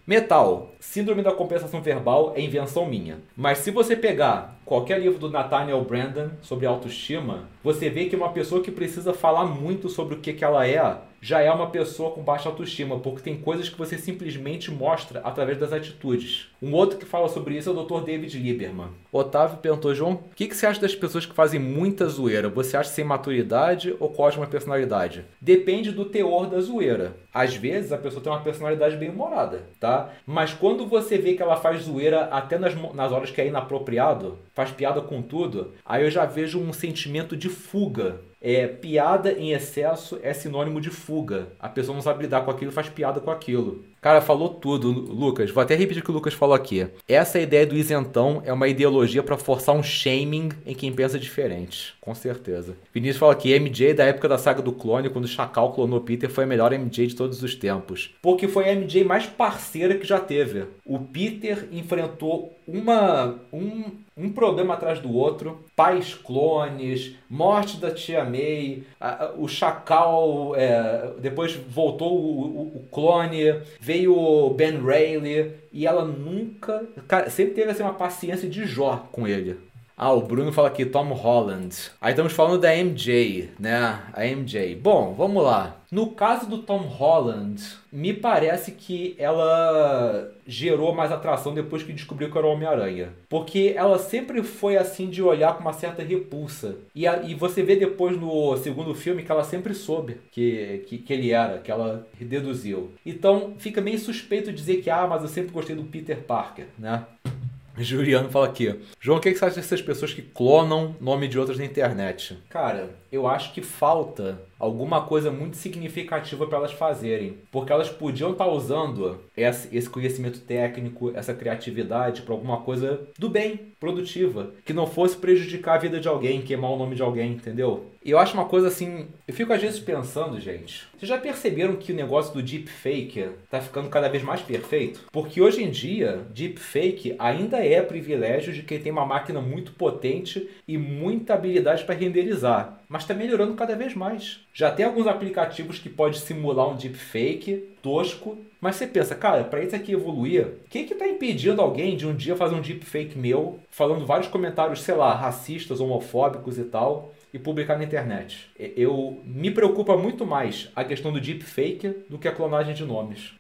Metal, Síndrome da Compensação Verbal é invenção minha. Mas se você pegar qualquer livro do Nathaniel Brandon sobre autoestima, você vê que uma pessoa que precisa falar muito sobre o que, que ela é, já é uma pessoa com baixa autoestima, porque tem coisas que você simplesmente mostra através das atitudes. Um outro que fala sobre isso é o Dr. David Lieberman. Otávio perguntou, João, o que, que você acha das pessoas que fazem muita zoeira? Você acha sem maturidade ou com ótima personalidade? Depende do teor da zoeira. Às vezes a pessoa tem uma personalidade bem humorada, tá? Mas quando você vê que ela faz zoeira até nas, nas horas que é inapropriado, faz piada com tudo, aí eu já vejo um sentimento de fuga é, piada em excesso é sinônimo de fuga. A pessoa não sabe lidar com aquilo faz piada com aquilo. Cara, falou tudo, Lucas. Vou até repetir o que o Lucas falou aqui. Essa ideia do isentão é uma ideologia para forçar um shaming em quem pensa diferente. Com certeza. Vinícius fala que MJ da época da saga do clone, quando o Chacal clonou Peter, foi a melhor MJ de todos os tempos. Porque foi a MJ mais parceira que já teve. O Peter enfrentou uma, um, um problema atrás do outro. Pais clones, morte da tia May, a, a, o Chacal, é, depois voltou o, o, o, clone, veio o Ben Rayleigh, e ela nunca. Cara, sempre teve assim, uma paciência de Jó com ele. Ah, o Bruno fala aqui Tom Holland. Aí estamos falando da MJ, né? A MJ. Bom, vamos lá. No caso do Tom Holland, me parece que ela gerou mais atração depois que descobriu que era o Homem-Aranha. Porque ela sempre foi assim de olhar com uma certa repulsa. E, a, e você vê depois no segundo filme que ela sempre soube que, que, que ele era, que ela deduziu. Então fica meio suspeito dizer que, ah, mas eu sempre gostei do Peter Parker, né? Juliano fala aqui. João, o que, você acha dessas pessoas que clonam nome de outras na internet? Cara, eu acho que falta alguma coisa muito significativa para elas fazerem. Porque elas podiam estar tá usando esse conhecimento técnico, essa criatividade para alguma coisa do bem, produtiva. Que não fosse prejudicar a vida de alguém, queimar o nome de alguém, entendeu? E eu acho uma coisa assim. Eu fico às vezes pensando, gente. Vocês já perceberam que o negócio do deepfake tá ficando cada vez mais perfeito? Porque hoje em dia, deepfake ainda é privilégio de quem tem uma máquina muito potente e muita habilidade para renderizar. Mas está melhorando cada vez mais. Já tem alguns aplicativos que pode simular um deepfake tosco, mas você pensa, cara, para isso aqui evoluir, o que que tá impedindo alguém de um dia fazer um deepfake meu, falando vários comentários, sei lá, racistas, homofóbicos e tal, e publicar na internet. Eu me preocupa muito mais a questão do deepfake do que a clonagem de nomes.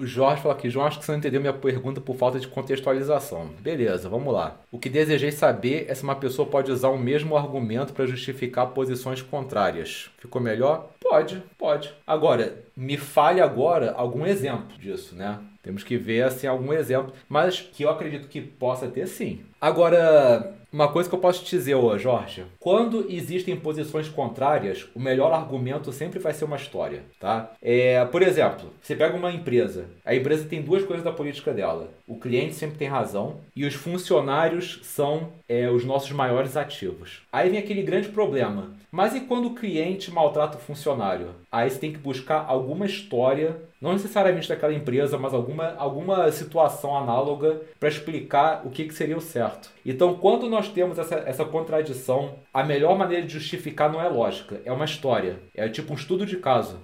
O Jorge fala aqui, João, acho que você não entendeu minha pergunta por falta de contextualização. Beleza, vamos lá. O que desejei saber é se uma pessoa pode usar o mesmo argumento para justificar posições contrárias. Ficou melhor? Pode, pode. Agora, me fale agora algum exemplo disso, né? Temos que ver assim algum exemplo, mas que eu acredito que possa ter sim. Agora, uma coisa que eu posso te dizer, ô Jorge, quando existem posições contrárias, o melhor argumento sempre vai ser uma história, tá? É, por exemplo, você pega uma empresa, a empresa tem duas coisas da política dela. O cliente sempre tem razão e os funcionários são é, os nossos maiores ativos. Aí vem aquele grande problema. Mas e quando o cliente maltrata o funcionário? Aí você tem que buscar alguma história, não necessariamente daquela empresa, mas alguma, alguma situação análoga para explicar o que, que seria o certo. Então, quando nós temos essa, essa contradição, a melhor maneira de justificar não é lógica, é uma história. É tipo um estudo de caso.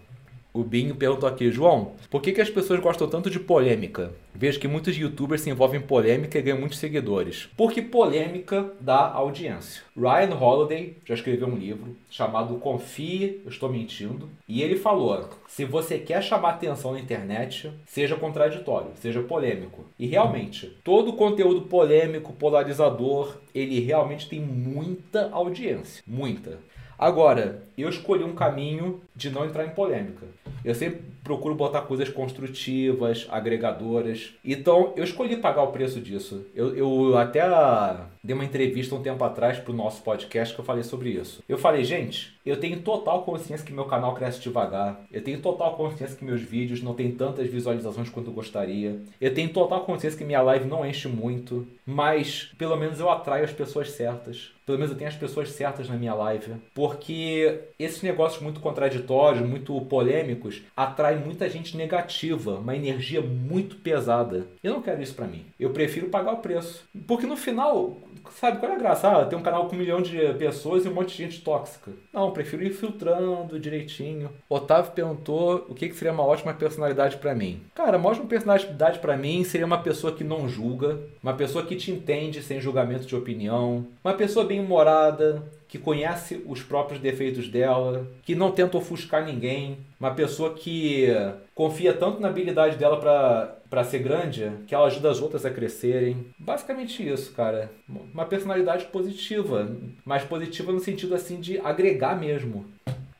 O Binho perguntou aqui, João, por que, que as pessoas gostam tanto de polêmica? Vejo que muitos youtubers se envolvem em polêmica e ganham muitos seguidores. Porque polêmica dá audiência. Ryan Holiday já escreveu um livro chamado Confie, eu estou mentindo. E ele falou: se você quer chamar atenção na internet, seja contraditório, seja polêmico. E realmente, todo conteúdo polêmico, polarizador, ele realmente tem muita audiência. Muita. Agora, eu escolhi um caminho de não entrar em polêmica. Eu sempre procuro botar coisas construtivas, agregadoras. Então, eu escolhi pagar o preço disso. Eu, eu até dei uma entrevista um tempo atrás para o nosso podcast que eu falei sobre isso. Eu falei, gente, eu tenho total consciência que meu canal cresce devagar. Eu tenho total consciência que meus vídeos não têm tantas visualizações quanto eu gostaria. Eu tenho total consciência que minha live não enche muito. Mas, pelo menos, eu atraio as pessoas certas. Pelo menos eu tenho as pessoas certas na minha live. Porque esses negócios muito contraditórios, muito polêmicos, atraem muita gente negativa, uma energia muito pesada. Eu não quero isso para mim. Eu prefiro pagar o preço. Porque no final, sabe qual é a graça? Ah, tem um canal com um milhão de pessoas e um monte de gente tóxica. Não, prefiro ir filtrando direitinho. Otávio perguntou o que seria uma ótima personalidade para mim. Cara, uma ótima personalidade para mim seria uma pessoa que não julga, uma pessoa que te entende sem julgamento de opinião, uma pessoa bem humorada, que conhece os próprios defeitos dela, que não tenta ofuscar ninguém, uma pessoa que confia tanto na habilidade dela para ser grande que ela ajuda as outras a crescerem. Basicamente isso, cara. Uma personalidade positiva, mas positiva no sentido assim de agregar mesmo.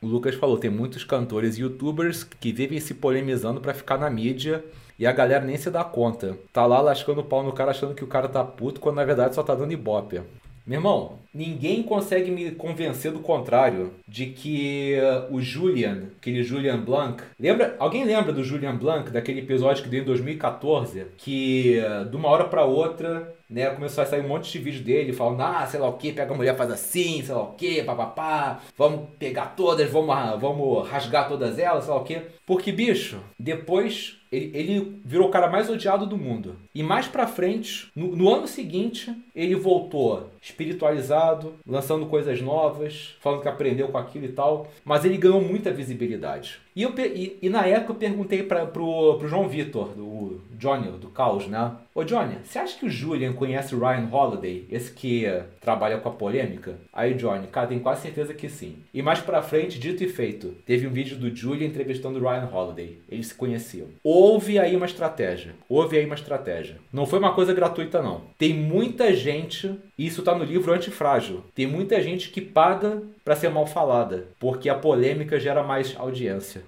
O Lucas falou, tem muitos cantores e youtubers que vivem se polemizando para ficar na mídia e a galera nem se dá conta. Tá lá lascando o pau no cara achando que o cara tá puto quando na verdade só tá dando ibope. Meu irmão, ninguém consegue me convencer do contrário de que uh, o Julian, aquele Julian Blanc, lembra? Alguém lembra do Julian Blanc daquele episódio que deu em 2014, que uh, de uma hora para outra né? Começou a sair um monte de vídeo dele falando, ah, sei lá o que, pega a mulher, faz assim, sei lá o que, papapá, vamos pegar todas, vamos, vamos rasgar todas elas, sei lá o que. Porque, bicho, depois ele, ele, virou o cara mais odiado do mundo. E mais pra frente, no, no, ano seguinte, ele voltou espiritualizado, lançando coisas novas, falando que aprendeu com aquilo e tal. Mas ele ganhou muita visibilidade. E, eu, e, e na época eu perguntei pra, pro, pro João Vitor, do Johnny, do Caos, né? Ô Johnny, você acha que o Julian conhece o Ryan Holiday, esse que trabalha com a polêmica? Aí Johnny, cara, tenho quase certeza que sim. E mais pra frente, dito e feito, teve um vídeo do Julian entrevistando o Ryan Holiday. Eles se conheciam. Houve aí uma estratégia. Houve aí uma estratégia. Não foi uma coisa gratuita, não. Tem muita gente, e isso tá no livro Antifrágil, tem muita gente que paga para ser mal falada, porque a polêmica gera mais audiência.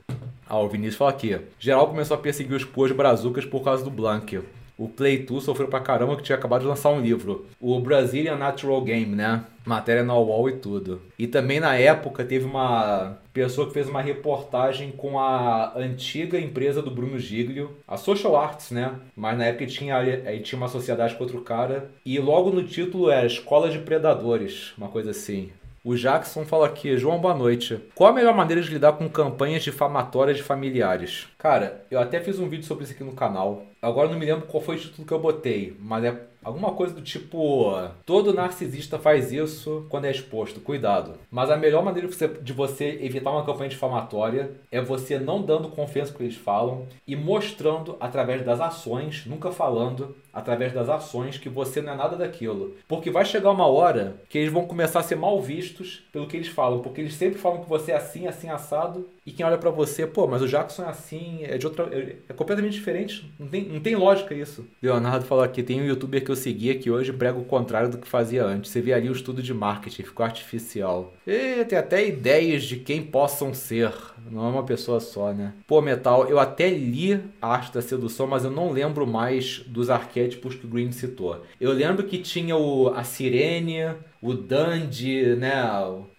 Ah, o Vinícius fala aqui. Geral começou a perseguir os pôs brazucas por causa do Blank. O Play 2 sofreu pra caramba que tinha acabado de lançar um livro. O Brazilian Natural Game, né? Matéria na UOL e tudo. E também na época teve uma pessoa que fez uma reportagem com a antiga empresa do Bruno Giglio, a Social Arts, né? Mas na época tinha, aí tinha uma sociedade com outro cara. E logo no título era Escola de Predadores, uma coisa assim. O Jackson fala aqui, João, boa noite. Qual a melhor maneira de lidar com campanhas difamatórias de familiares? Cara, eu até fiz um vídeo sobre isso aqui no canal. Agora não me lembro qual foi o título que eu botei, mas é Alguma coisa do tipo, todo narcisista faz isso quando é exposto, cuidado. Mas a melhor maneira de você evitar uma campanha difamatória é você não dando confiança que eles falam e mostrando através das ações, nunca falando, através das ações que você não é nada daquilo. Porque vai chegar uma hora que eles vão começar a ser mal vistos pelo que eles falam, porque eles sempre falam que você é assim, assim assado, e quem olha para você, pô, mas o Jackson é assim, é de outra é, é completamente diferente, não tem, não tem lógica isso. Leonardo falou aqui, tem um youtuber que eu seguia que hoje prega o contrário do que fazia antes. Você vê ali o estudo de marketing, ficou artificial. E tem até ideias de quem possam ser. Não é uma pessoa só, né? Pô, Metal, eu até li a arte da sedução, mas eu não lembro mais dos arquétipos que o Green citou. Eu lembro que tinha o, a Sirene, o Dandy, né?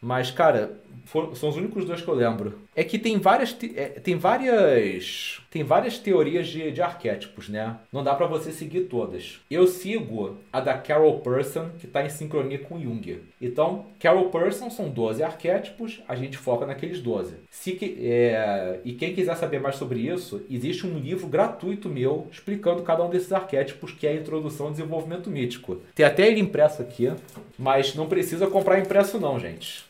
Mas, cara, são os únicos dois que eu lembro. É que tem várias, é, tem várias, tem várias teorias de, de arquétipos, né? Não dá para você seguir todas. Eu sigo a da Carol Person, que está em sincronia com Jung. Então, Carol Person são 12 arquétipos, a gente foca naqueles 12. Se, é, e quem quiser saber mais sobre isso, existe um livro gratuito meu explicando cada um desses arquétipos, que é a Introdução ao Desenvolvimento Mítico. Tem até ele impresso aqui, mas não precisa comprar impresso não, gente.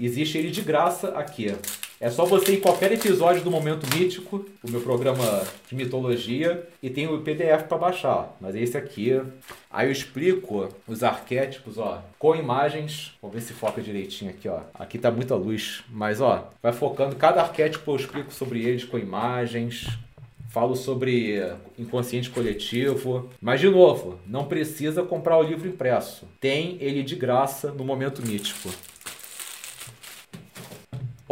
Existe ele de graça aqui. É só você ir em qualquer episódio do Momento Mítico, o meu programa de mitologia, e tem o PDF para baixar. Mas é esse aqui. Aí eu explico os arquétipos, ó, com imagens. Vamos ver se foca direitinho aqui, ó. Aqui tá muita luz, mas ó, vai focando cada arquétipo eu explico sobre eles com imagens. Falo sobre inconsciente coletivo. Mas, de novo, não precisa comprar o livro impresso. Tem ele de graça no Momento Mítico.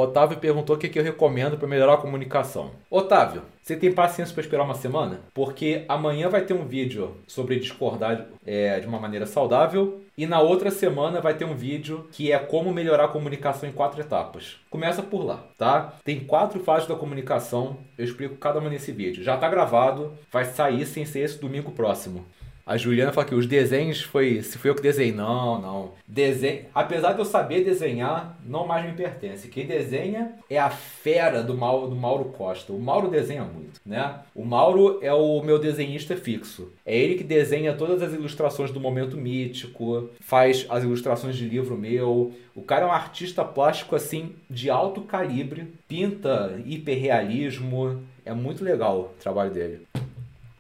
Otávio perguntou o que, eu recomendo para melhorar a comunicação. Otávio, você tem paciência para esperar uma semana? Porque amanhã vai ter um vídeo sobre discordar é, de uma maneira saudável e na outra semana vai ter um vídeo que é como melhorar a comunicação em quatro etapas. Começa por lá, tá? Tem quatro fases da comunicação, eu explico cada uma nesse vídeo. Já está gravado, vai sair sem ser esse domingo próximo. A Juliana fala que os desenhos foi. Se foi eu que desenhei. Não, não. Desenho, apesar de eu saber desenhar, não mais me pertence. Quem desenha é a fera do Mauro, do Mauro Costa. O Mauro desenha muito, né? O Mauro é o meu desenhista fixo. É ele que desenha todas as ilustrações do momento mítico, faz as ilustrações de livro meu. O cara é um artista plástico assim de alto calibre, pinta hiperrealismo. É muito legal o trabalho dele.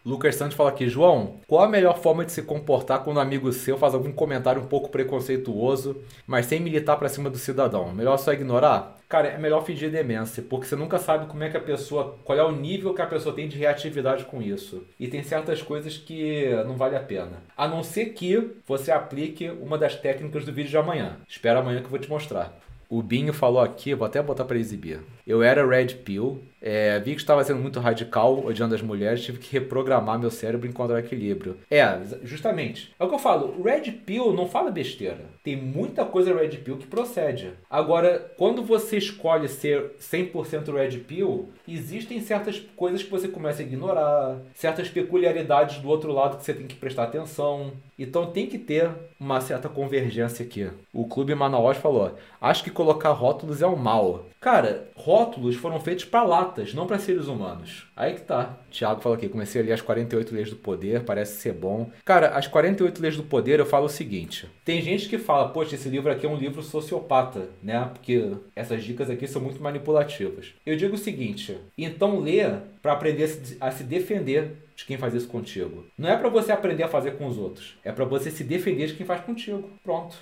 Lucas Santos fala aqui, João, qual a melhor forma de se comportar quando um amigo seu faz algum comentário um pouco preconceituoso, mas sem militar para cima do cidadão? Melhor só ignorar? Cara, é melhor fingir demência, porque você nunca sabe como é que a pessoa, qual é o nível que a pessoa tem de reatividade com isso. E tem certas coisas que não vale a pena. A não ser que você aplique uma das técnicas do vídeo de amanhã. Espera amanhã que eu vou te mostrar. O Binho falou aqui, vou até botar para exibir. Eu era Red Pill, É, vi que estava sendo muito radical, odiando as mulheres, tive que reprogramar meu cérebro e encontrar equilíbrio. É, justamente. É o que eu falo, Red Pill não fala besteira. Tem muita coisa Red Pill que procede. Agora, quando você escolhe ser 100% Red Pill, existem certas coisas que você começa a ignorar, certas peculiaridades do outro lado que você tem que prestar atenção. Então tem que ter uma certa convergência aqui. O Clube Manaus falou: acho que colocar rótulos é um mal. Cara, rótulos foram feitos para latas, não para seres humanos. Aí que tá. Tiago falou aqui: comecei a ler as 48 leis do poder, parece ser bom. Cara, as 48 leis do poder eu falo o seguinte: tem gente que fala, poxa, esse livro aqui é um livro sociopata, né? Porque essas dicas aqui são muito manipulativas. Eu digo o seguinte: então lê para aprender a se defender de quem faz isso contigo. Não é para você aprender a fazer com os outros, é para você se defender de quem faz contigo. Pronto.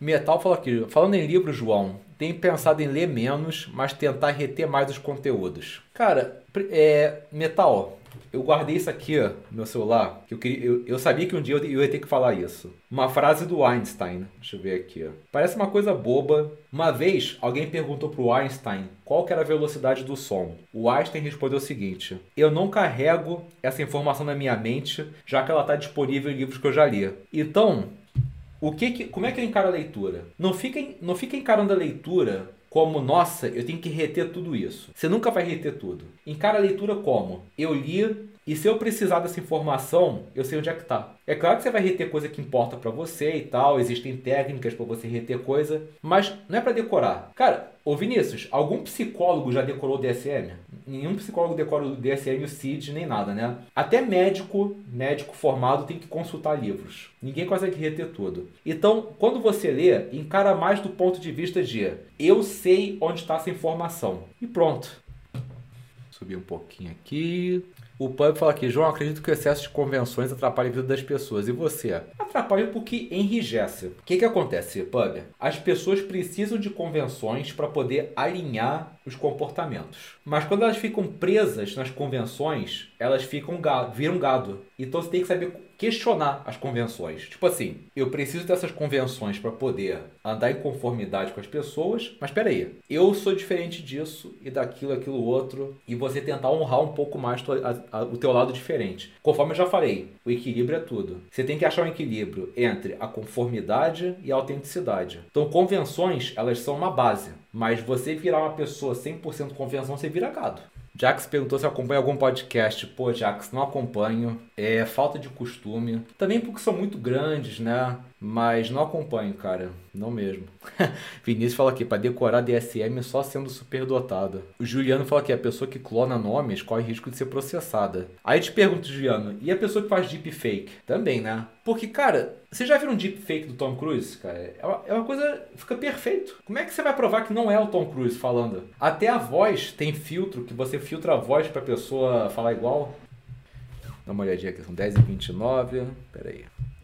Metal fala aqui, falando em livro, João, tem pensado em ler menos, mas tentar reter mais os conteúdos. Cara, é, Metal, eu guardei isso aqui no meu celular, que eu, queria, eu, eu, sabia que um dia eu, ia ter que falar isso. Uma frase do Einstein. Deixa eu ver aqui. Parece uma coisa boba. Uma vez, alguém perguntou para o Einstein qual era a velocidade do som. O Einstein respondeu o seguinte: Eu não carrego essa informação na minha mente, já que ela está disponível em livros que eu já li. Então, o que, que como é que eu encaro a leitura? Não não fica encarando a leitura como, nossa, eu tenho que reter tudo isso. Você nunca vai reter tudo. Encara a leitura como, eu li e se eu precisar dessa informação, eu sei onde é que tá. É claro que você vai reter coisa que importa para você e tal, existem técnicas para você reter coisa, mas não é para decorar. Cara, ô Vinícius, algum psicólogo já decorou o DSM? Nenhum psicólogo decora o DSM, o CID, nem nada, né? Até médico, médico formado tem que consultar livros. Ninguém consegue reter tudo. Então, quando você lê, encara mais do ponto de vista de eu sei onde está essa informação. E pronto. Subir um pouquinho aqui. O Pub fala aqui, João, acredito que o excesso de convenções atrapalha a vida das pessoas. E você? Atrapalha porque enrijece. O que, que acontece, Pub? As pessoas precisam de convenções para poder alinhar os comportamentos. Mas quando elas ficam presas nas convenções, elas ficam gado, viram gado. Então você tem que saber questionar as convenções. Tipo assim, eu preciso dessas convenções para poder andar em conformidade com as pessoas, mas espera aí, eu sou diferente disso e daquilo, aquilo outro, e você tentar honrar um pouco mais a, a, o teu lado diferente. Conforme eu já falei, o equilíbrio é tudo. Você tem que achar um equilíbrio entre a conformidade e a autenticidade. Então, convenções, elas são uma base, mas você virar uma pessoa 100% convenção, você vira gado. Jax perguntou se acompanha algum podcast. Pô, Jax, não acompanho. É falta de costume. Também porque são muito grandes, né? Mas não acompanho, cara. Não mesmo. Vinícius fala aqui, para decorar DSM só sendo superdotado. O Juliano fala que a pessoa que clona nomes corre risco de ser processada. Aí te pergunto, Juliano, e a pessoa que faz deepfake? Também, né? Porque, cara, você já viu um deepfake do Tom Cruise, cara? É uma, é uma coisa. Fica perfeito. Como é que você vai provar que não é o Tom Cruise falando? Até a voz tem filtro, que você filtra a voz pra pessoa falar igual. Dá uma olhadinha aqui, são 10 e 29 Peraí.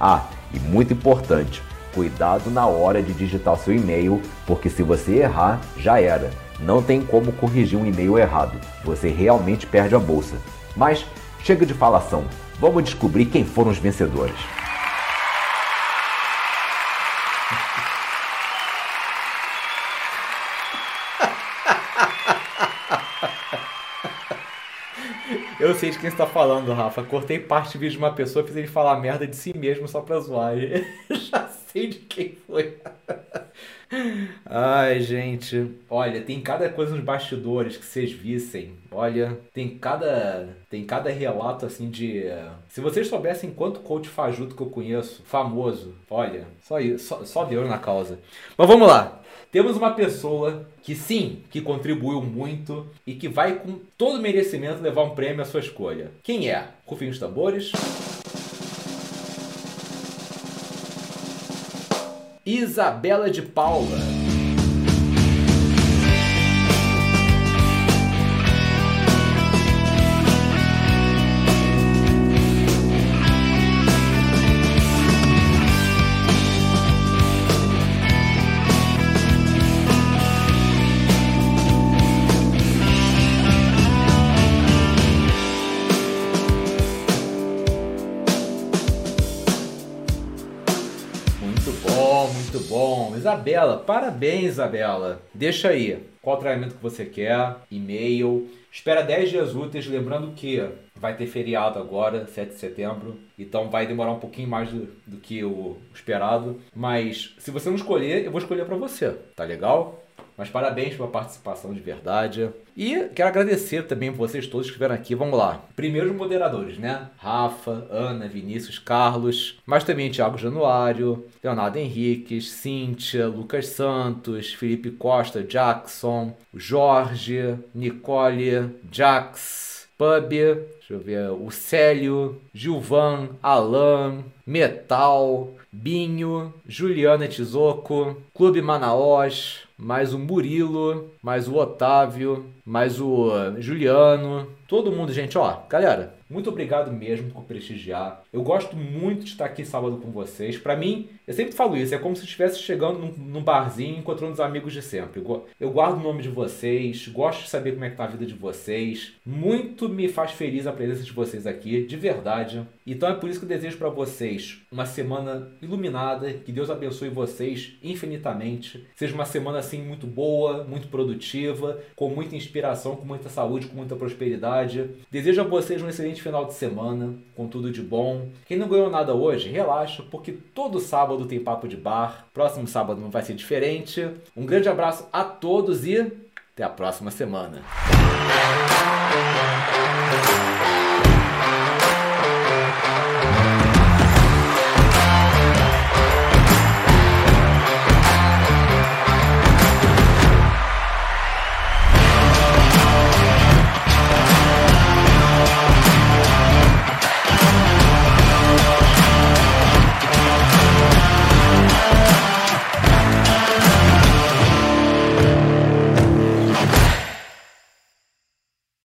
Ah, e muito importante, cuidado na hora de digitar seu e-mail, porque se você errar, já era. Não tem como corrigir um e-mail errado. Você realmente perde a bolsa. Mas chega de falação. Vamos descobrir quem foram os vencedores. Eu sei de quem está falando, Rafa. Cortei parte do vídeo de uma pessoa, fiz ele falar merda de si mesmo só pra zoar. Já sei de quem foi. Ai, gente. Olha, tem cada coisa nos bastidores que vocês vissem. Olha, tem cada tem cada relato assim de se vocês soubessem quanto coach fajuto que eu conheço, famoso. Olha, só isso, só, só Deus na causa. Mas vamos lá. Temos uma pessoa que sim, que contribuiu muito e que vai com todo merecimento levar um prêmio à sua escolha. Quem é? Rufem os tambores. Isabela de Paula. Parabéns, Isabela. Deixa aí qual treinamento que você quer, e-mail. Espera 10 dias úteis, lembrando que vai ter feriado agora, 7 de setembro, então vai demorar um pouquinho mais do, do que o esperado. Mas se você não escolher, eu vou escolher para você, tá legal? Mas parabéns pela participação de verdade. E quero agradecer também vocês todos que estiveram aqui. Vamos lá. Primeiro os moderadores, né? Rafa, Ana, Vinícius, Carlos, mas também Thiago Januário, Leonardo Henriques, Cíntia, Lucas Santos, Felipe Costa, Jackson, Jorge, Nicole, Jax, Pub, deixa eu ver, o Célio, Gilvan, Alan, Metal, Binho, Juliana Tizoco, Clube Manaós, mais o Murilo, mais o Otávio, mais o Juliano, todo mundo, gente, ó, galera, muito obrigado mesmo por prestigiar. Eu gosto muito de estar aqui sábado com vocês. Para mim, eu sempre falo isso, é como se estivesse chegando num, num, barzinho encontrando os amigos de sempre. Eu guardo o nome de vocês, gosto de saber como é que tá a vida de vocês. Muito me faz feliz a presença de vocês aqui, de verdade. Então é por isso que eu desejo para vocês uma semana iluminada, que Deus abençoe vocês infinitamente. Seja uma semana assim muito boa, muito produtiva, com muita inspiração, com muita saúde, com muita prosperidade. Desejo a vocês um excelente final de semana, com tudo de bom. Quem não ganhou nada hoje, relaxa, porque todo sábado tem papo de bar. Próximo sábado não vai ser diferente. Um grande abraço a todos e até a próxima semana.